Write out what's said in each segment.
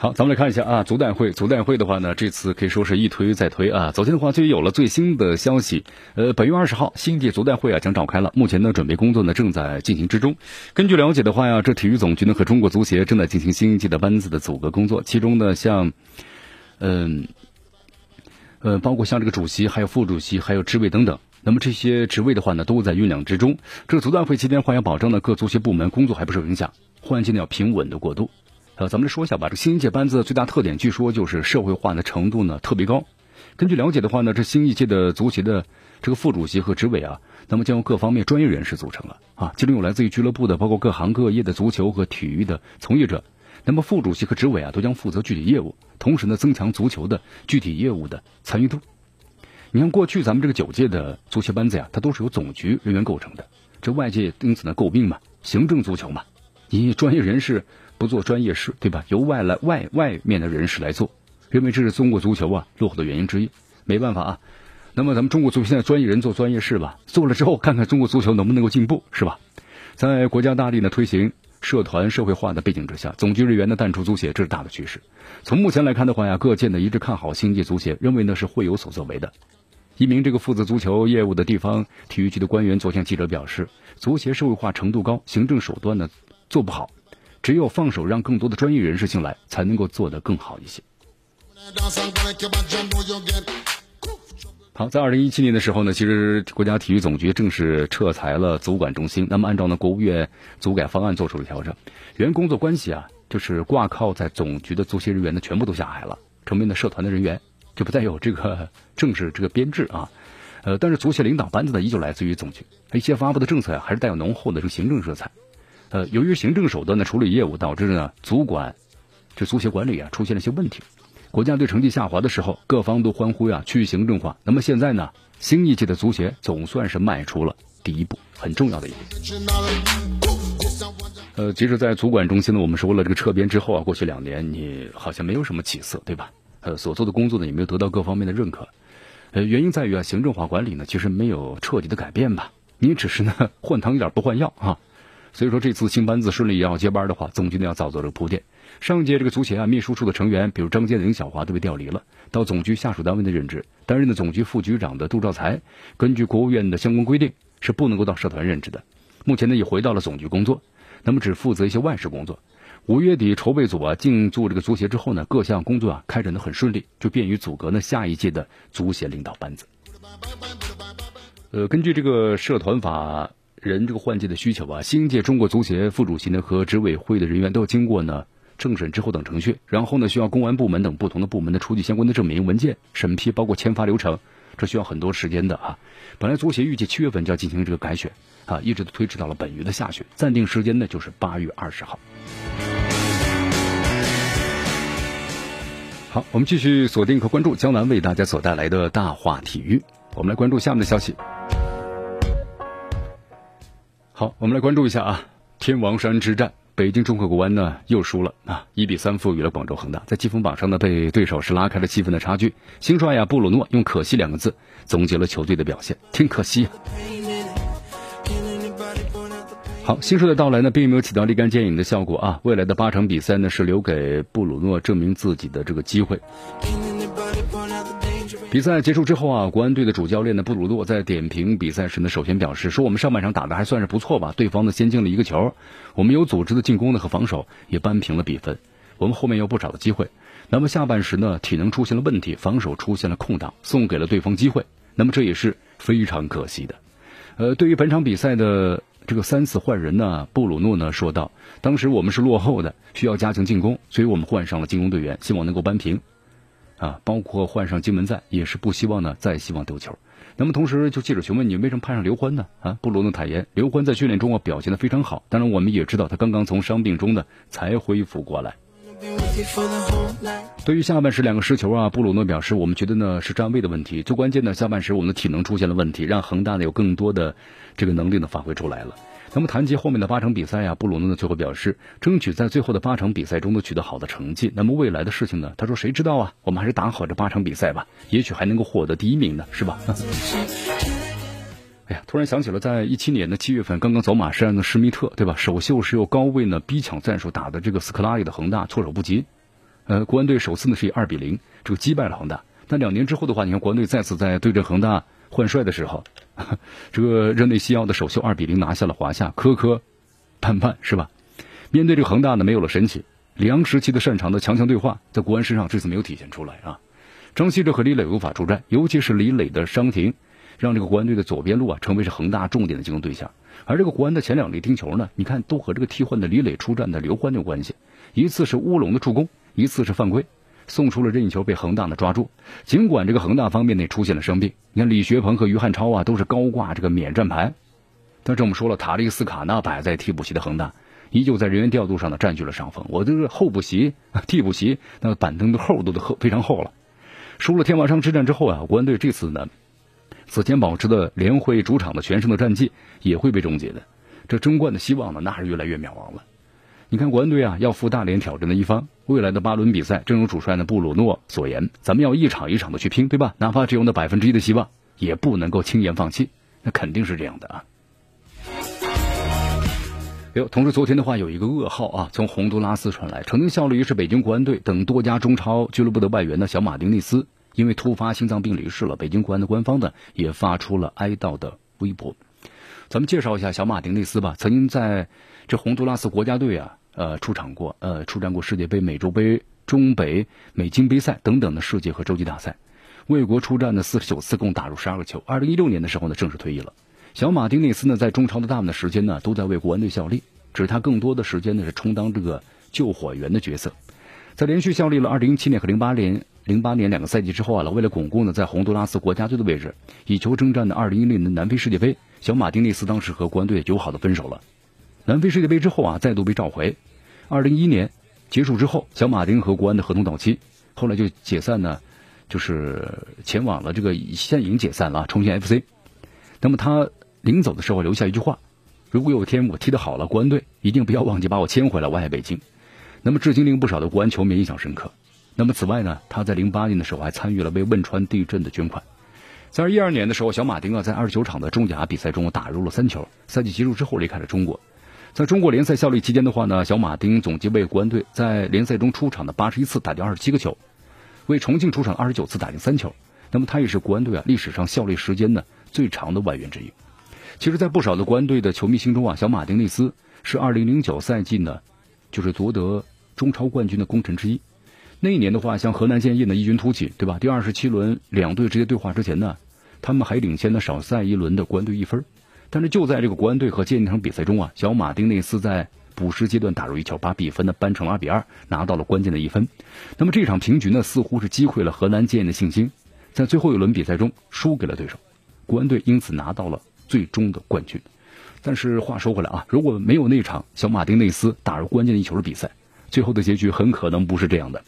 好，咱们来看一下啊，足代会，足代会的话呢，这次可以说是一推再推啊。昨天的话就有了最新的消息，呃，本月二十号，新一届足代会啊将召开了，目前呢准备工作呢正在进行之中。根据了解的话呀，这体育总局呢和中国足协正在进行新一届的班子的组阁工作，其中呢像，嗯，呃，包括像这个主席、还有副主席、还有职位等等，那么这些职位的话呢都在酝酿之中。这个足代会期间，话要保证呢各足协部门工作还不受影响，换届呢要平稳的过渡。呃，咱们来说一下吧。这新一届班子的最大特点，据说就是社会化的程度呢特别高。根据了解的话呢，这新一届的足协的这个副主席和执委啊，那么将由各方面专业人士组成了啊，其中有来自于俱乐部的，包括各行各业的足球和体育的从业者。那么副主席和执委啊，都将负责具体业务，同时呢，增强足球的具体业务的参与度。你看，过去咱们这个九届的足协班子呀，它都是由总局人员构成的，这外界因此呢诟病嘛，行政足球嘛，你专业人士。不做专业事，对吧？由外来外外面的人士来做，认为这是中国足球啊落后的原因之一。没办法啊，那么咱们中国足球现在专业人做专业事吧，做了之后看看中国足球能不能够进步，是吧？在国家大力的推行社团社会化的背景之下，总局人员的淡出足协，这是大的趋势。从目前来看的话呀，各界呢一致看好星际足协，认为呢是会有所作为的。一名这个负责足球业务的地方体育局的官员昨天记者表示，足协社会化程度高，行政手段呢做不好。只有放手让更多的专业人士进来，才能够做得更好一些。好，在二零一七年的时候呢，其实国家体育总局正式撤裁了足管中心。那么，按照呢国务院足改方案做出了调整，原工作关系啊，就是挂靠在总局的足协人员呢，全部都下海了，成为了社团的人员，就不再有这个正式这个编制啊。呃，但是足协领导班子呢，依旧来自于总局，一些发布的政策呀，还是带有浓厚的这个行政色彩。呃，由于行政手段的处理业务，导致呢足管这足协管理啊出现了一些问题。国家队成绩下滑的时候，各方都欢呼呀去行政化。那么现在呢，新一届的足协总算是迈出了第一步，很重要的一步。呃，其实，在足管中心呢，我们说了这个撤编之后啊，过去两年你好像没有什么起色，对吧？呃，所做的工作呢也没有得到各方面的认可。呃，原因在于啊，行政化管理呢其实没有彻底的改变吧，你只是呢 换汤点不换药啊。所以说这次新班子顺利要接班的话，总局呢要早做这个铺垫。上届这个足协啊秘书处的成员，比如张坚、林小华都被调离了，到总局下属单位的任职。担任的总局副局长的杜兆才，根据国务院的相关规定是不能够到社团任职的。目前呢也回到了总局工作，那么只负责一些外事工作。五月底筹备组啊进驻这个足协之后呢，各项工作啊开展的很顺利，就便于组阁呢下一届的足协领导班子。呃，根据这个社团法。人这个换届的需求啊，新一届中国足协副主席呢和执委会的人员都要经过呢政审之后等程序，然后呢需要公安部门等不同的部门的出具相关的证明文件审批，包括签发流程，这需要很多时间的啊。本来足协预计七月份就要进行这个改选啊，一直都推迟到了本月的下旬，暂定时间呢就是八月二十号。好，我们继续锁定和关注江南为大家所带来的大话体育，我们来关注下面的消息。好，我们来关注一下啊，天王山之战，北京中国国安呢又输了啊，一比三负于了广州恒大，在积分榜上呢被对手是拉开了七分的差距。新帅呀布鲁诺用“可惜”两个字总结了球队的表现，挺可惜。好，新帅的到来呢并没有起到立竿见影的效果啊，未来的八场比赛呢是留给布鲁诺证明自己的这个机会。比赛结束之后啊，国安队的主教练呢布鲁诺在点评比赛时呢，首先表示说：“我们上半场打的还算是不错吧，对方呢先进了一个球，我们有组织的进攻呢和防守也扳平了比分，我们后面有不少的机会。那么下半时呢，体能出现了问题，防守出现了空档，送给了对方机会，那么这也是非常可惜的。呃，对于本场比赛的这个三次换人呢，布鲁诺呢说道：当时我们是落后的，需要加强进攻，所以我们换上了进攻队员，希望能够扳平。”啊，包括换上金门在，也是不希望呢再希望丢球。那么同时，就记者询问你为什么派上刘欢呢？啊，布鲁诺坦言，刘欢在训练中啊表现的非常好，当然我们也知道他刚刚从伤病中呢才恢复过来。对于下半时两个失球啊，布鲁诺表示，我们觉得呢是站位的问题，最关键呢下半时我们的体能出现了问题，让恒大呢有更多的这个能力呢发挥出来了。那么谈及后面的八场比赛啊，布鲁诺呢最后表示，争取在最后的八场比赛中都取得好的成绩。那么未来的事情呢，他说谁知道啊？我们还是打好这八场比赛吧，也许还能够获得第一名呢，是吧？哎呀，突然想起了，在一七年的七月份，刚刚走马山的施密特，对吧？首秀是由高位呢逼抢战术打的这个斯科拉里的恒大措手不及。呃，国安队首次呢是以二比零这个击败了恒大。那两年之后的话，你看国安队再次在对阵恒大换帅的时候，这个热内西奥的首秀二比零拿下了华夏，磕磕绊绊是吧？面对这个恒大呢，没有了神奇，里昂时期的擅长的强强对话，在国安身上这次没有体现出来啊。张稀哲和李磊无法出战，尤其是李磊的伤停。让这个国安队的左边路啊成为是恒大重点的进攻对象，而这个国安的前两粒丁球呢，你看都和这个替换的李磊出战的刘欢有关系，一次是乌龙的助攻，一次是犯规，送出了任意球被恒大呢抓住。尽管这个恒大方面呢出现了伤病，你看李学鹏和于汉超啊都是高挂这个免战牌，但是我们说了，塔利斯卡纳摆在替补席的恒大，依旧在人员调度上呢占据了上风。我这个候补席、替补席那个板凳的厚度都厚非常厚了。输了天王山之战之后啊，国安队这次呢。此前保持的联会主场的全胜的战绩也会被终结的，这争冠的希望呢，那是越来越渺茫了。你看国安队啊，要赴大连挑战的一方，未来的八轮比赛，正如主帅呢布鲁诺所言，咱们要一场一场的去拼，对吧？哪怕只有那百分之一的希望，也不能够轻言放弃。那肯定是这样的啊。哟，同时昨天的话有一个噩耗啊，从洪都拉斯传来，曾经效力于是北京国安队等多家中超俱乐部的外援呢，小马丁内斯。因为突发心脏病离世了，北京国安的官方呢也发出了哀悼的微博。咱们介绍一下小马丁内斯吧，曾经在这洪都拉斯国家队啊，呃出场过，呃出战过世界杯、美洲杯、中北美金杯赛等等的世界和洲际大赛，为国出战的四十九次，共打入十二个球。二零一六年的时候呢，正式退役了。小马丁内斯呢，在中超的大部分的时间呢，都在为国安队效力，只是他更多的时间呢是充当这个救火员的角色。在连续效力了二零一七年和零八年。零八年两个赛季之后啊，为了巩固呢在洪都拉斯国家队的位置，以球征战的二零一零年南非世界杯，小马丁内斯当时和国安队友好的分手了。南非世界杯之后啊，再度被召回。二零一一年结束之后，小马丁和国安的合同到期，后来就解散呢，就是前往了这个现已经解散了重庆 FC。那么他临走的时候留下一句话：如果有一天我踢得好了，国安队一定不要忘记把我签回来，我爱北京。那么至今令不少的国安球迷印象深刻。那么此外呢，他在零八年的时候还参与了为汶川地震的捐款。在二一二年的时候，小马丁啊在二十九场的中甲比赛中打入了三球。赛季结束之后离开了中国。在中国联赛效力期间的话呢，小马丁总计为国安队在联赛中出场的八十一次打进二十七个球，为重庆出场二十九次打进三球。那么他也是国安队啊历史上效力时间呢最长的外援之一。其实，在不少的国安队的球迷心中啊，小马丁内斯是二零零九赛季呢就是夺得中超冠军的功臣之一。那一年的话，像河南建业呢异军突起，对吧？第二十七轮两队直接对话之前呢，他们还领先了少赛一轮的国安队一分。但是就在这个国安队和建业场比赛中啊，小马丁内斯在补时阶段打入一球，把比分呢扳成了二比二，拿到了关键的一分。那么这场平局呢，似乎是击溃了河南建业的信心，在最后一轮比赛中输给了对手，国安队因此拿到了最终的冠军。但是话说回来啊，如果没有那场小马丁内斯打入关键的一球的比赛，最后的结局很可能不是这样的。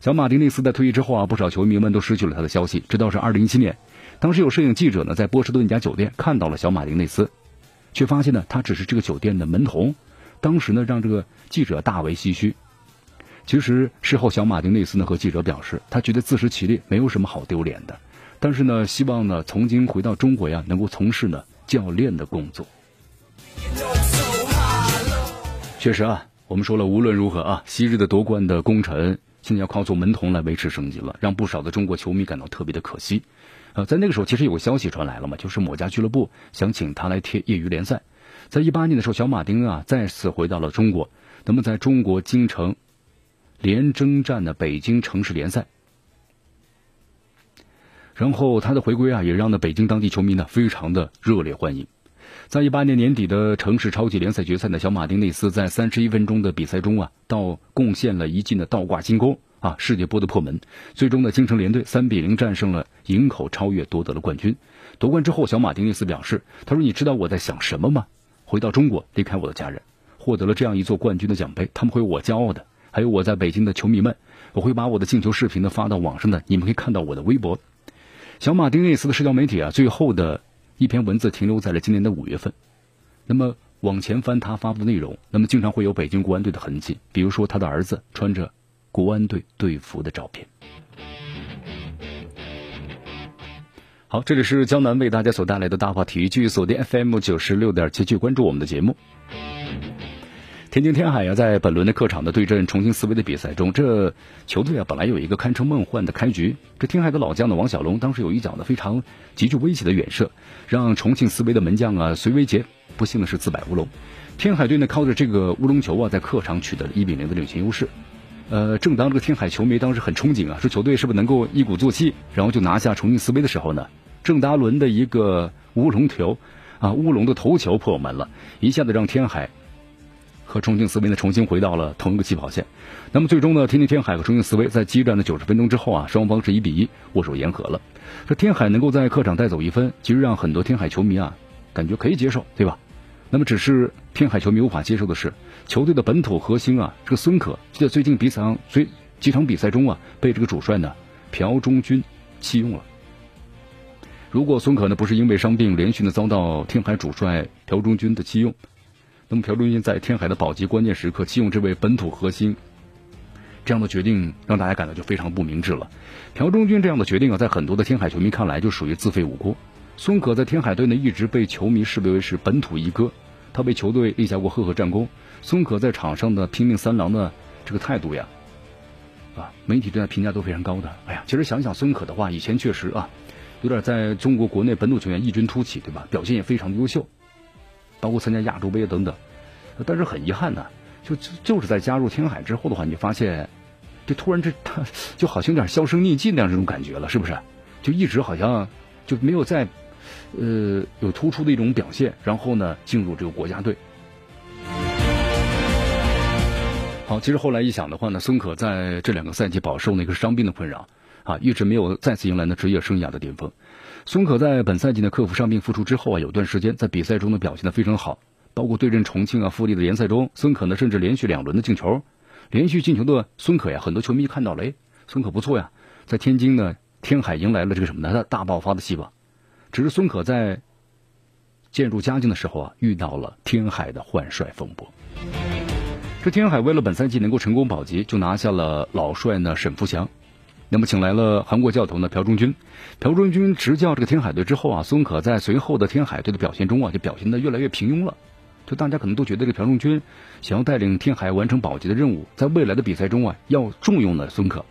小马丁内斯在退役之后啊，不少球迷们都失去了他的消息。直到是二零一七年，当时有摄影记者呢在波士顿一家酒店看到了小马丁内斯，却发现呢他只是这个酒店的门童。当时呢让这个记者大为唏嘘。其实事后小马丁内斯呢和记者表示，他觉得自食其力没有什么好丢脸的，但是呢希望呢从今回到中国呀能够从事呢教练的工作。确实啊，我们说了无论如何啊，昔日的夺冠的功臣。现在要靠做门童来维持生计了，让不少的中国球迷感到特别的可惜。呃，在那个时候，其实有个消息传来了嘛，就是某家俱乐部想请他来踢业余联赛。在一八年的时候，小马丁啊再次回到了中国，那么在中国京城连征战的北京城市联赛。然后他的回归啊，也让呢北京当地球迷呢非常的热烈欢迎。在一八年年底的城市超级联赛决赛呢，小马丁内斯在三十一分钟的比赛中啊，到贡献了一记的倒挂金钩啊，世界波的破门。最终呢，京城联队三比零战胜了营口超越，夺得了冠军。夺冠之后，小马丁内斯表示：“他说，你知道我在想什么吗？回到中国，离开我的家人，获得了这样一座冠军的奖杯，他们会为我骄傲的。还有我在北京的球迷们，我会把我的进球视频呢发到网上的，你们可以看到我的微博。小马丁内斯的社交媒体啊，最后的一篇文字停留在了今年的五月份。那么往前翻他发布的内容，那么经常会有北京国安队的痕迹，比如说他的儿子穿着国安队队服的照片。好，这里是江南为大家所带来的大话体育，继续锁定 FM 九十六点七，去关注我们的节目。天津天海呀，在本轮的客场的对阵重庆斯威的比赛中，这球队啊本来有一个堪称梦幻的开局。这天海的老将呢王小龙当时有一脚呢非常极具威胁的远射，让重庆斯威的门将啊隋维杰不幸的是自摆乌龙。天海队呢靠着这个乌龙球啊，在客场取得了一比零的领先优势。呃，正当这个天海球迷当时很憧憬啊，说球队是不是能够一鼓作气，然后就拿下重庆斯威的时候呢？郑达伦的一个乌龙球，啊，乌龙的头球破门了，一下子让天海和重庆斯威呢重新回到了同一个起跑线。那么最终呢，天津天海和重庆斯威在激战的九十分钟之后啊，双方是一比一握手言和了。这天海能够在客场带走一分，其实让很多天海球迷啊感觉可以接受，对吧？那么只是天海球迷无法接受的是，球队的本土核心啊，这个孙可就在最近比赛最几场比赛中啊，被这个主帅呢朴忠军弃用了。如果孙可呢不是因为伤病连续的遭到天海主帅朴忠军的弃用，那么朴忠军在天海的保级关键时刻弃用这位本土核心，这样的决定让大家感到就非常不明智了。朴忠军这样的决定啊，在很多的天海球迷看来就属于自废武功。孙可在天海队呢一直被球迷视为是本土一哥，他为球队立下过赫赫战功。孙可在场上的拼命三郎的这个态度呀，啊，媒体对他评价都非常高的。哎呀，其实想想孙可的话，以前确实啊。有点在中国国内本土球员异军突起，对吧？表现也非常优秀，包括参加亚洲杯等等。但是很遗憾呢，就就就是在加入天海之后的话，你发现，就突然这他 就好像有点销声匿迹那样这种感觉了，是不是？就一直好像就没有在呃有突出的一种表现，然后呢进入这个国家队。好，其实后来一想的话呢，孙可在这两个赛季饱受那个伤病的困扰。啊，一直没有再次迎来那职业生涯的巅峰。孙可在本赛季呢克服伤病复出之后啊，有段时间在比赛中呢表现的非常好，包括对阵重庆啊、富力的联赛中，孙可呢甚至连续两轮的进球。连续进球的孙可呀，很多球迷看到了，哎，孙可不错呀，在天津呢，天海迎来了这个什么呢？他大爆发的希望。只是孙可在渐入佳境的时候啊，遇到了天海的换帅风波。这天海为了本赛季能够成功保级，就拿下了老帅呢沈福祥。那么，请来了韩国教头呢朴忠军。朴忠军执教这个天海队之后啊，孙可在随后的天海队的表现中啊，就表现的越来越平庸了。就大家可能都觉得这个朴忠军想要带领天海完成保级的任务，在未来的比赛中啊，要重用呢孙可。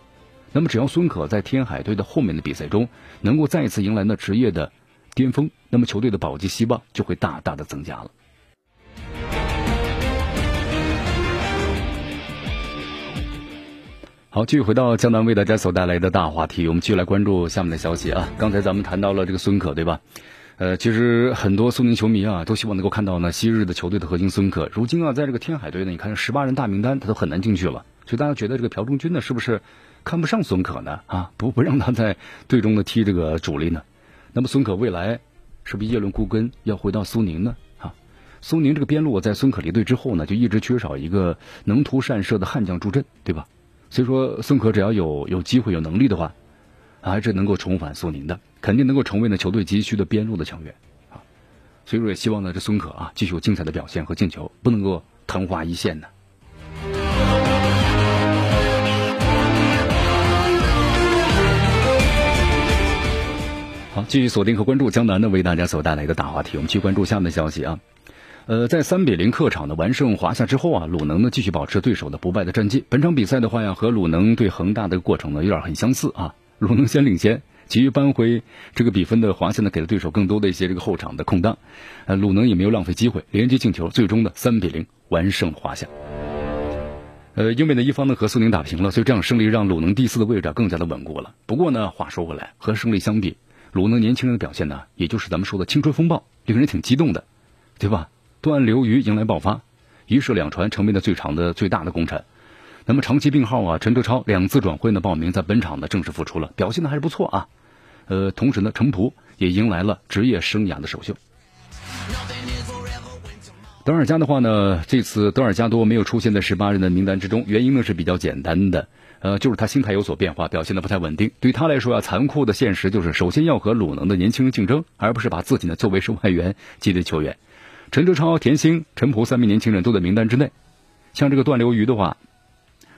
那么，只要孙可在天海队的后面的比赛中能够再一次迎来那职业的巅峰，那么球队的保级希望就会大大的增加了。好，继续回到江南为大家所带来的大话题，我们继续来关注下面的消息啊。刚才咱们谈到了这个孙可，对吧？呃，其实很多苏宁球迷啊，都希望能够看到呢昔日的球队的核心孙可。如今啊，在这个天海队呢，你看十八人大名单，他都很难进去了。所以大家觉得这个朴忠军呢，是不是看不上孙可呢？啊，不不让他在队中呢踢这个主力呢？那么孙可未来是不是叶伦孤根要回到苏宁呢？啊，苏宁这个边路在孙可离队之后呢，就一直缺少一个能图善射的悍将助阵，对吧？所以说，孙可只要有有机会、有能力的话，还是能够重返苏宁的，肯定能够成为呢球队急需的边路的强援啊。所以说，也希望呢这孙可啊继续有精彩的表现和进球，不能够昙花一现呢。好，继续锁定和关注江南呢为大家所带来的大话题，我们去关注下面的消息啊。呃，在三比零客场的完胜华夏之后啊，鲁能呢继续保持对手的不败的战绩。本场比赛的话呀，和鲁能对恒大的过程呢有点很相似啊。鲁能先领先，急于扳回这个比分的华夏呢，给了对手更多的一些这个后场的空当。呃，鲁能也没有浪费机会，连接进球，最终的三比零完胜华夏。呃，因为呢一方呢和苏宁打平了，所以这样胜利让鲁能第四的位置啊更加的稳固了。不过呢，话说回来，和胜利相比，鲁能年轻人的表现呢，也就是咱们说的青春风暴，令人挺激动的，对吧？断流鱼迎来爆发，一射两传成为了最长的最大的功臣。那么长期病号啊，陈德超两次转会呢报名，在本场呢正式复出了，表现的还是不错啊。呃，同时呢，程普也迎来了职业生涯的首秀。德尔加的话呢，这次德尔加多没有出现在十八人的名单之中，原因呢是比较简单的，呃，就是他心态有所变化，表现的不太稳定。对他来说啊，残酷的现实就是首先要和鲁能的年轻人竞争，而不是把自己呢作为是外援级的球员。陈哲超、田兴、陈普三名年轻人都在名单之内，像这个段流瑜的话，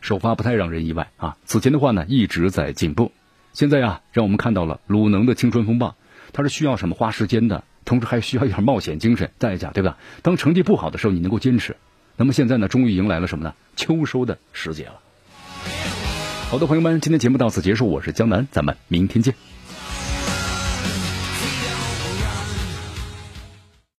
首发不太让人意外啊。此前的话呢，一直在进步。现在啊，让我们看到了鲁能的青春风暴，它是需要什么花时间的，同时还需要一点冒险精神代价，对吧？当成绩不好的时候，你能够坚持。那么现在呢，终于迎来了什么呢？秋收的时节了。好的，朋友们，今天节目到此结束，我是江南，咱们明天见。